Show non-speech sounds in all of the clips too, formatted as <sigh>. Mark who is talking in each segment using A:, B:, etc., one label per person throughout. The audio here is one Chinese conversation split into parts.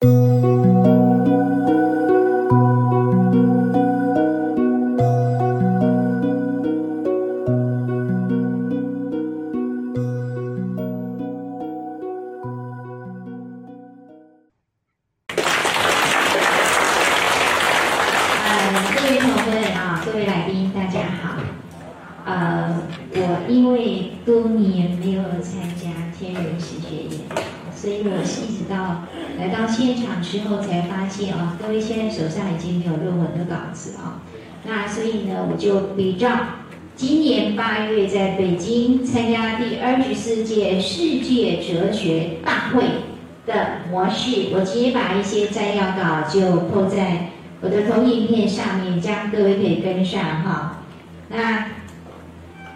A: 之现在手上已经没有论文的稿子啊，那所以呢，我就比照今年八月在北京参加第二十四届世界哲学大会的模式，我直接把一些摘要稿就铺在我的投影片上面，这样各位可以跟上哈。那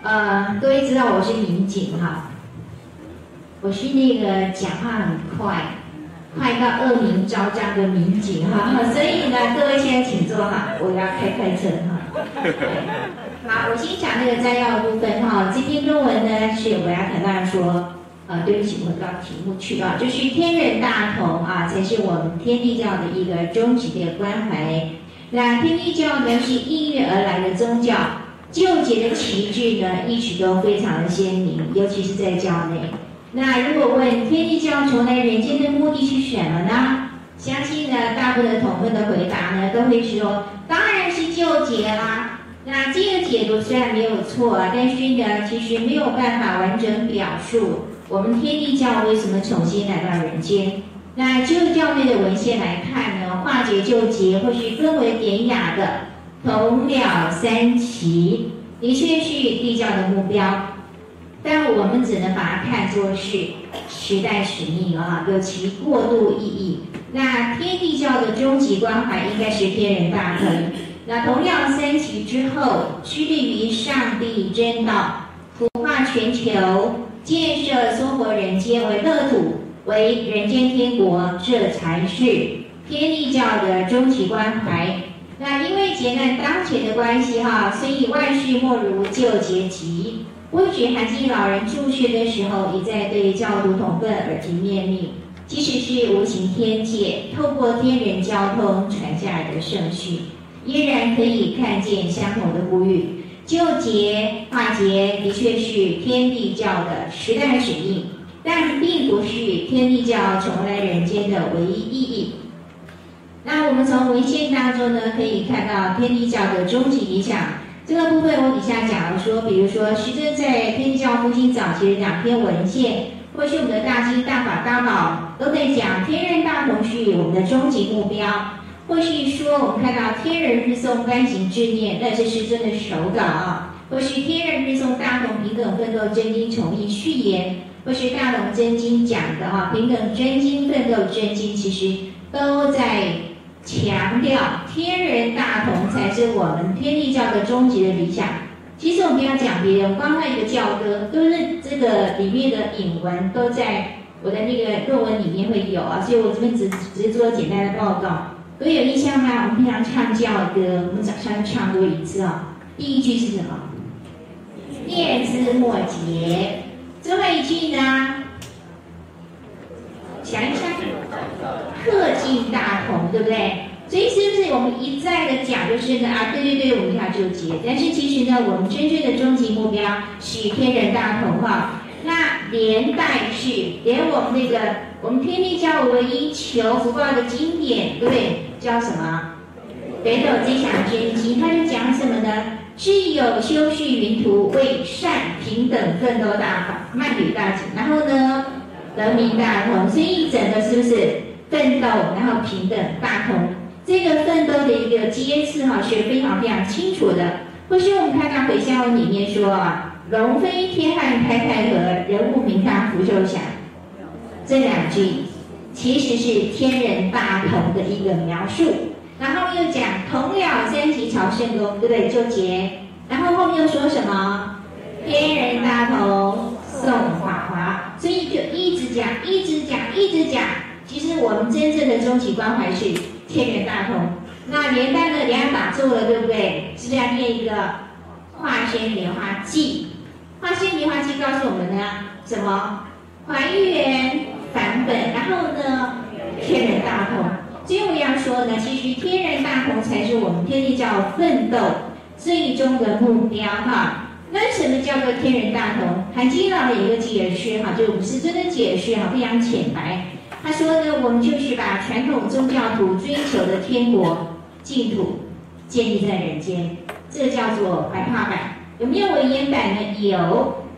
A: 呃，各位知道我是民警哈，我是那个讲话很快。快到恶名昭彰的民警 <laughs> 哈，所以呢，各位现在请坐哈，我要开快车哈。<laughs> 好，我先讲那个摘要的部分哈。这篇论文呢，是我要跟大家说，呃，对不起，我到题目去啊，就是天人大同啊，才是我们天地教的一个终极的关怀。那天地教呢，是应运而来的宗教，纠结的旗帜呢，一直都非常的鲜明，尤其是在教内。那如果问天地教从来人间的目的是什么呢？相信呢，大部分的同奋的回答呢，都会说，当然是救劫啦。那这个解读虽然没有错，但是呢，其实没有办法完整表述我们天地教为什么重新来到人间。那就教内的文献来看呢，化解救劫或是更为典雅的同了三期，的确是地教的目标。但我们只能把它看作是时代使命啊，有其过渡意义。那天地教的终极关怀应该是天人大同。那同样三期之后，致力于上帝真道，普化全球，建设娑婆人间为乐土，为人间天国，这才是天地教的终极关怀。那因为劫难当前的关系哈，所以万事莫如救劫急。我举涵静老人住学的时候，一再对教徒同奋耳提面命。即使是无形天界，透过天人交通传下来的圣训，依然可以看见相同的呼吁。救劫化劫的确是天地教的时代使命，但并不是天地教重来人间的唯一意义。那我们从文献当中呢，可以看到天地教的终极理想。这个部分我底下讲了说，比如说，徐峥在天地教复兴早期的两篇文献，或是我们的大经大法大宝，都在讲天人大同是我们的终极目标，或是说我们看到天人日诵甘行志念，那是师尊的手稿啊，或是天人日诵大同平等奋斗真经重译序言，或是大同真经讲的啊平等真经奋斗真经，其实都在。强调天人大同才是我们天地教的终极的理想。其实我们不要讲别人，光看一个教歌，都是这个里面的引文都在我的那个论文里面会有啊。所以我这边只只是做简单的报告。各位有印象吗？我们平常唱教歌，我们早上唱过一次啊。第一句是什么？念兹莫劫。最后一句呢？想一下。克尽大同，对不对？所以是不是我们一再的讲，就是呢啊，对对对，我们要纠结。但是其实呢，我们真正的终极目标是天人大同哈。那连带是连我们那个我们天地教唯一求福报的经典，对不对？叫什么？北斗吉祥真经，它是讲什么呢？智有修续云图，为善平等奋斗大法，慢语大经。然后呢，人民大同，所以整个是不是？奋斗，然后平等大同，这个奋斗的一个阶次哈是非常非常清楚的。或许我们看到回向文里面说啊，龙飞天汉开太和，人物明堂福寿祥，这两句其实是天人大同的一个描述。然后又讲同了三期朝圣宫，对不对？纠结。然后后面又说什么？天人大同颂法华，所以讲，一直讲，一直讲。其实我们真正的终极关怀是天人大同，那年代的莲花打坐了，对不对？是不是要念一个化身莲花记？化身莲花记告诉我们呢，什么？还原返本，然后呢，天人大同。所以我要说呢，其实天人大同才是我们天地教奋斗最终的目标哈。那什么叫做天人大同？韩金老的一个解释哈，就五师尊的解释哈，非常浅白。他说呢，我们就是把传统宗教徒追求的天国净土建立在人间，这叫做白话版。有没有文言版呢？有，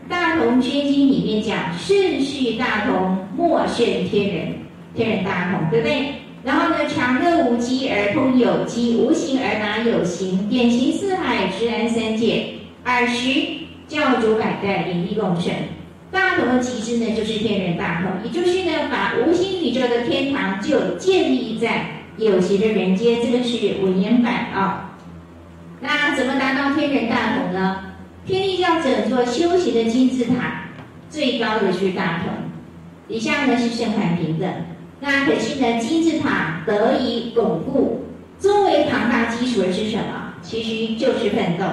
A: 《大同宣经》里面讲“顺序大同，莫胜天人”，天人大同，对不对？然后呢，常乐无机而通有机，无形而达有形，典型四海，直安三界。尔时教主百代，领力共生。大同的旗帜呢，就是天人大同，也就是呢，把无形宇宙的天堂就建立在有形的人间。这个是文言版啊。那怎么达到天人大同呢？天地教整座修行的金字塔，最高的是大同，底下呢是圣凡平等。那可是呢，金字塔得以巩固，作为庞大基础的是什么？其实就是奋斗。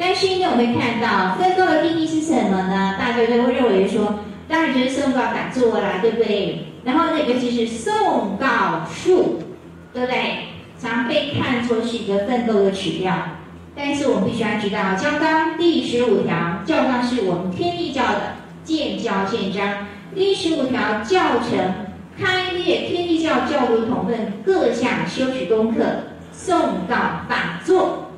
A: 但是呢，我们看到奋斗的定义是什么呢？大家都会认为说，当然就是诵誥打坐啦，对不对？然后那个就是诵誥术，对不对？常被看作是一个奋斗的指标。但是我们必须要知道，教纲第十五条，教纲是我们天地教的建教宪章。第十五条教程开列天地教教徒同分各项修持功课，诵誥打坐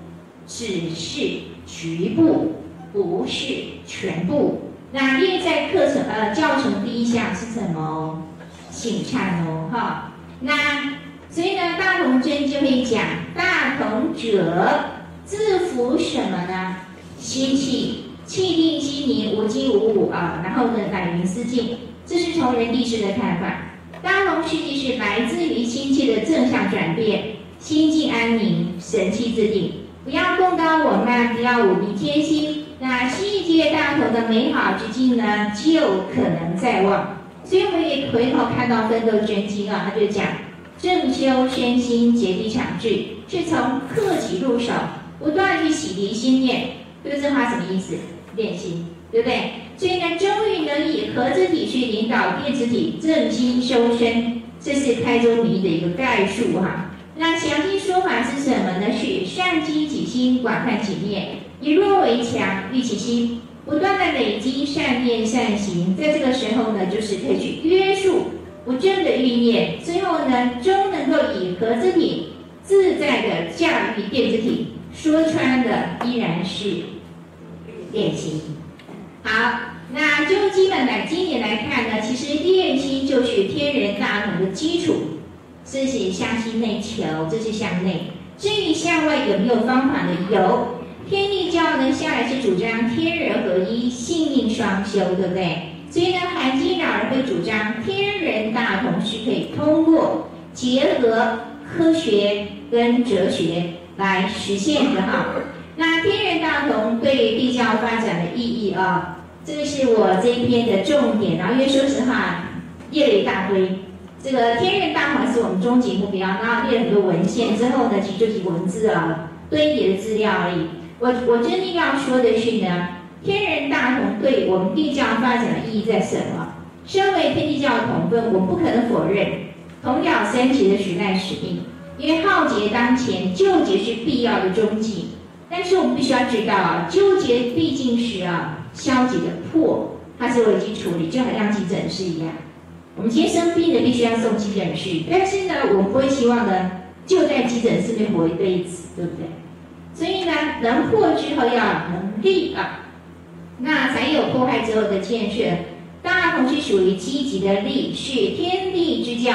A: 只是。局部不是全部。那列在课程呃教程第一项是什么？省忏哦，哈。那所以呢，大同尊就会讲，大同者自服什么呢？心气，气定心宁，无惊无物啊。然后呢，乃云思静，这是从人地师的看法。大同实际是来自于心气的正向转变，心静安宁，神气自定。不要贡高我慢，不要无比谦虚，那世界大同的美好之境呢，就可能在望。所以我们也回头看到《奋斗真经》啊，他就讲正修身心，竭力强志，是从克己入手，不断去洗涤心念。对这话什么意思？练心，对不对？所以呢，终于能以合之体去领导电磁体，正心修身，这是开宗明义的一个概述哈、那详细说法是什么呢？是善积己心，广泛己念，以弱为强，育其心，不断的累积善念善行，在这个时候呢，就是可以去约束不正的欲念，最后呢，终能够以合之体自在的驾驭电子体。说穿的依然是练心。好，那就基本来今年来看呢，其实练心就是天人大同的基础。这是向心内求，这是向内。至于向外有没有方法呢？有。天地教呢，向来是主张天人合一、性命双修，对不对？所以呢，韩金老人会主张天人大同是可以通过结合科学跟哲学来实现的哈。那天人大同对地教发展的意义啊，这个是我这一篇的重点。然后因为说实话，列了一大堆。这个天人大同是我们终极目标，然后列了很多文献之后呢，其实就是文字啊堆叠的资料而已。我我真的要说的是呢，天人大同对我们地教发展的意义在什么？身为天地教的同分，我不可能否认同了三劫的时代使命，因为浩劫当前，救劫是必要的终极。但是我们必须要知道啊，纠结毕竟是啊消极的破，它是危机处理，就好像急诊室一样。我们今天生病了，必须要送急诊室，但是呢，我们不会希望呢，就在急诊室里活一辈子，对不对？所以呢，能破之后要能立啊，那才有破坏之后的建设。大同是属于积极的立，是天地之教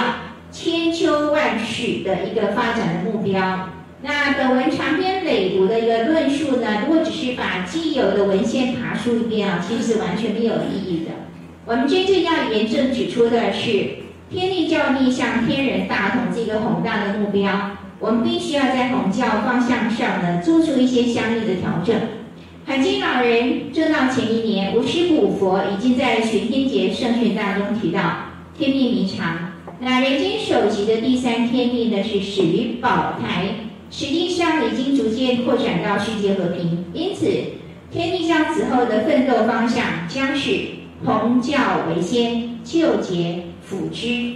A: 千秋万世的一个发展的目标。那本文长篇累牘的一个论述呢，如果只是把既有的文献爬梳一遍啊，其实是完全没有意义的。我们真正要严正指出的是，天帝教逆向天人大同这个宏大的目标，我们必须要在弘教方向上呢，做出一些相应的调整。海清老人正道前一年，无师古佛已经在玄天劫圣训大中提到天命弥长。那人间首级的第三天命呢，是始于宝台，实际上已经逐渐扩展到世界和平。因此，天帝教此后的奋斗方向将是。弘教为先，救劫辅之。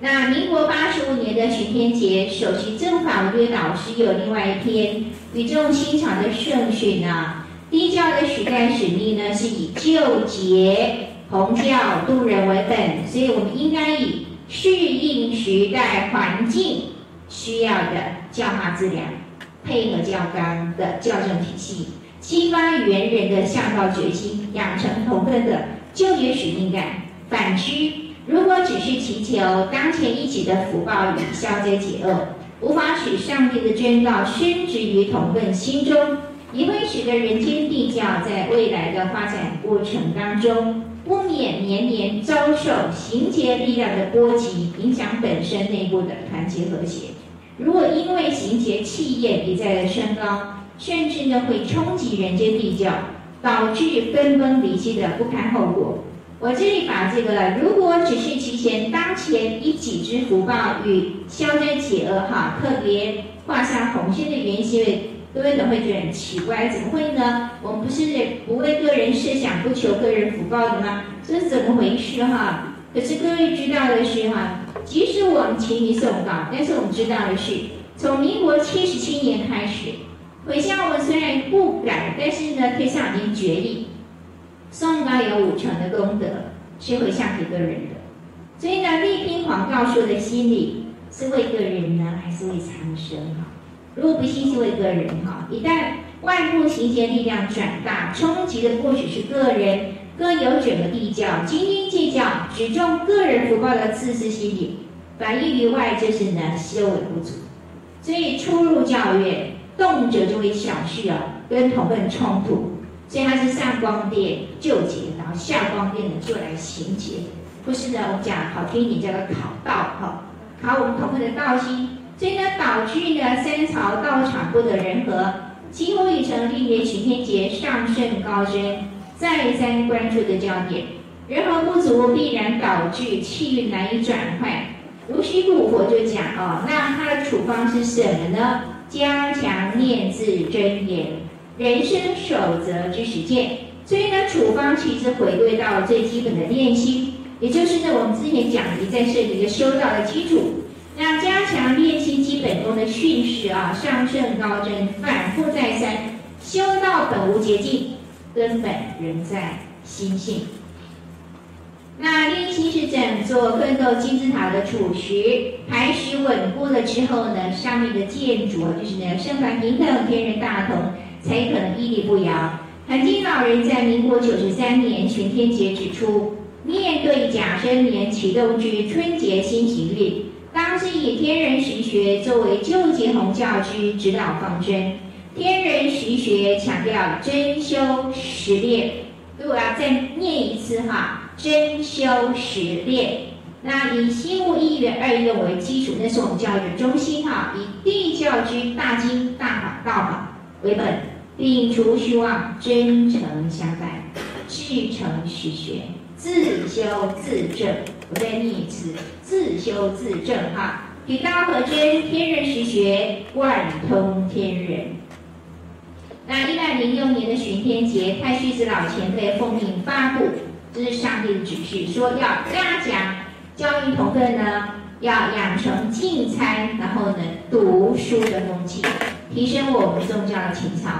A: 那民国八十五年的巡天节，首席正法律导师有另外一篇语重心长的圣训啊。地教的时代使命呢，是以救劫弘教度人为本，所以我们应该以适应时代环境需要的教化资粮，配合教纲的教正体系，激发猿人的向道决心，养成同根的就业使命感。反之，如果只是祈求当前一己的福报与消灾解厄，无法使上帝的真道深植于同根心中，也会使得人间地教在未来的发展过程当中，不免年年遭受行劫力量的波及，影响本身内部的团结和谐。如果因为行劫气焰一再的升高，甚至呢会冲击人间地教，导致分崩离析的不堪后果。我这里把这个，如果只是提前当前一己之福报与消灾解厄哈，特别画下红线的原因，各位可能会觉得很奇怪，怎么会呢？我们不是不为个人设想，不求个人福报的吗？这是怎么回事哈？可是各位知道的是哈，即使我们勤于诵誥，但是我们知道的是，从民国七十七年开始，回向我们虽然不敢，但是呢，天上已经决定。诵誥有五成的功德是回向给个人的，所以呢，力拼广告说的心理是为个人呢，还是为苍生哈？如果不信是为个人哈，一旦外部行劫力量转大，冲击的不只是个人，更有整个地教斤斤计较，只重个人福报的自私心理，反映于外就是呢修为不足，所以初入教院，动辄就会小事啊，跟同伴冲突。所以它是上光殿救劫，然后下光殿呢就来行劫，不是呢？我们讲好听一点叫做考道哈，考我们同伴的道心。所以呢，导致呢三朝道场不得人和，几乎已成历年巡天节上圣高僧再三关注的焦点。人和不足必然导致气运难以转换。如须古佛就讲哦，那他的处方是什么呢？加强念字真言。人生守则之实践，所以呢，处方其实回归到最基本的练心，也就是呢，我们之前讲的在这里的修道的基础，那加强练心基本功的训示啊，上圣高真反复再三，修道本无捷径，根本仍在心性。那练习是整座奋斗金字塔的础石，排石稳固了之后呢，上面的建筑就是呢，圣梵平等，天人大同。才可能屹立不摇。涵金老人在民国九十三年全天节指出，面对甲申年启动之春节新行运，当是以天人实学作为救劫弘教之指导方针。天人实学强调真修实练，如果要再念一次哈，真修实练。那以心悟一元二用为基础，那是我们教育的中心哈。以地教之大经大法道法为本。摒除虚妄，真诚相待，至诚实学，自修自证。我再念一次：自修自证。哈，与道合真，天人实学，贯通天人。那一百零六年的巡天节，太虚子老前辈奉命发布，这是上帝的指示，说要加强教育同奋呢，要养成净参，然后呢读书的风气，提升我们宗教的情操。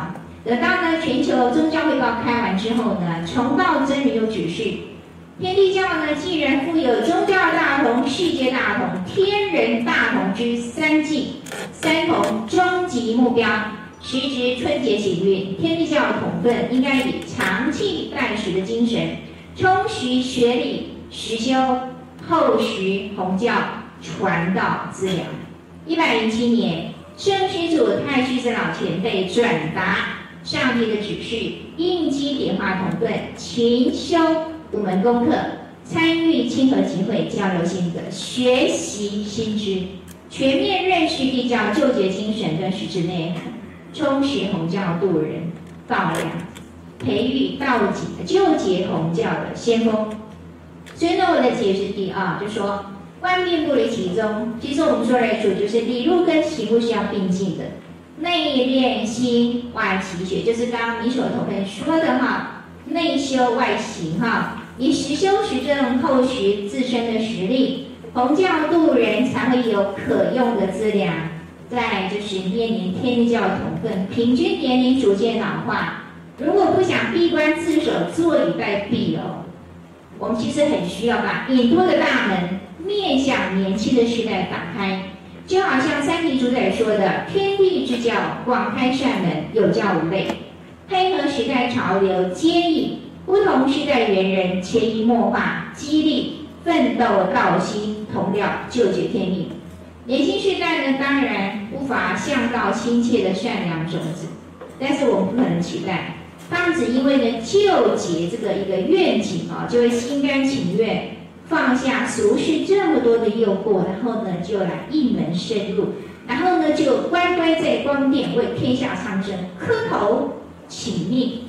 A: 等到呢，全球宗教汇报开完之后呢，崇道真人又指示，天地教呢，既然富有宗教大同、世界大同、天人大同之三际、三同终极目标，时值春节喜运，天地教同奋应该以长期待时的精神，充实学理、实修、后徐弘教、传道资粮。一百零七年，圣虚祖太虚子老前辈转达。上帝的指示，应机点化同顿，勤修五门功课，参与亲和集会，交流心得，学习新知，全面认识地教救劫精神跟实质内涵，充实弘教度人道量，培育道劫救结同教的先锋。所以呢，我的解释第二，就说万变不离其宗。其实我们说来说，就是理路跟行路是要并进的。内练心，外祈学，就是刚刚你所同学说的哈，内修外行哈，以实修实证厚实自身的实力，弘教度人才会有可用的资粮。再就是面临天教同分，平均年龄逐渐老化。如果不想闭关自守，坐以待毙哦，我们其实很需要把隐托的大门面向年轻的时代打开。就好像三体主宰说的：“天地之教，广开善门，有教无类，配合时代潮流，接引不同时代猿人潜移默化，激励奋斗道心，同调救绝天命。年轻时代呢，当然不乏向道亲切的善良种子，但是我们不可能期待他们只因为呢救劫这个一个愿景啊，就会心甘情愿。”放下俗世这么多的诱惑，然后呢，就来一门深入，然后呢，就乖乖在光殿为天下苍生磕头请命，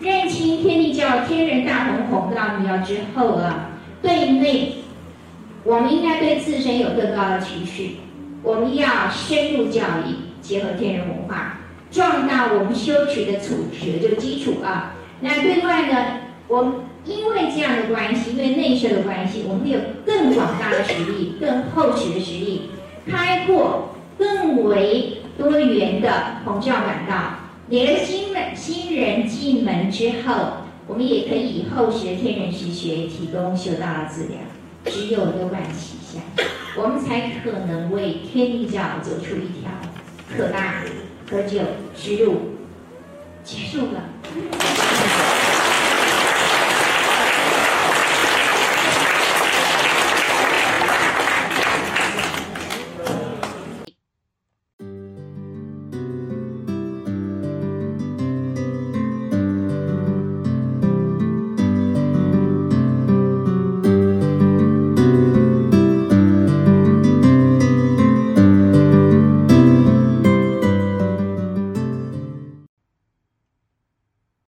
A: 认清天地教天人大同弘道密钥之后啊，对内，我们应该对自身有更高的期许，我们要深入教育，结合天人文化，壮大我们修持的处学这个基础啊。那对外呢，我们。因为这样的关系，因为内设的关系，我们有更广大的实力，<laughs> 更厚实的实力，开阔更为多元的弘教管道。你的新门新人进门之后，我们也可以以厚实的天人实学提供修道的资料。只有多管齐下，我们才可能为天地教走出一条可大可久之路。结束了。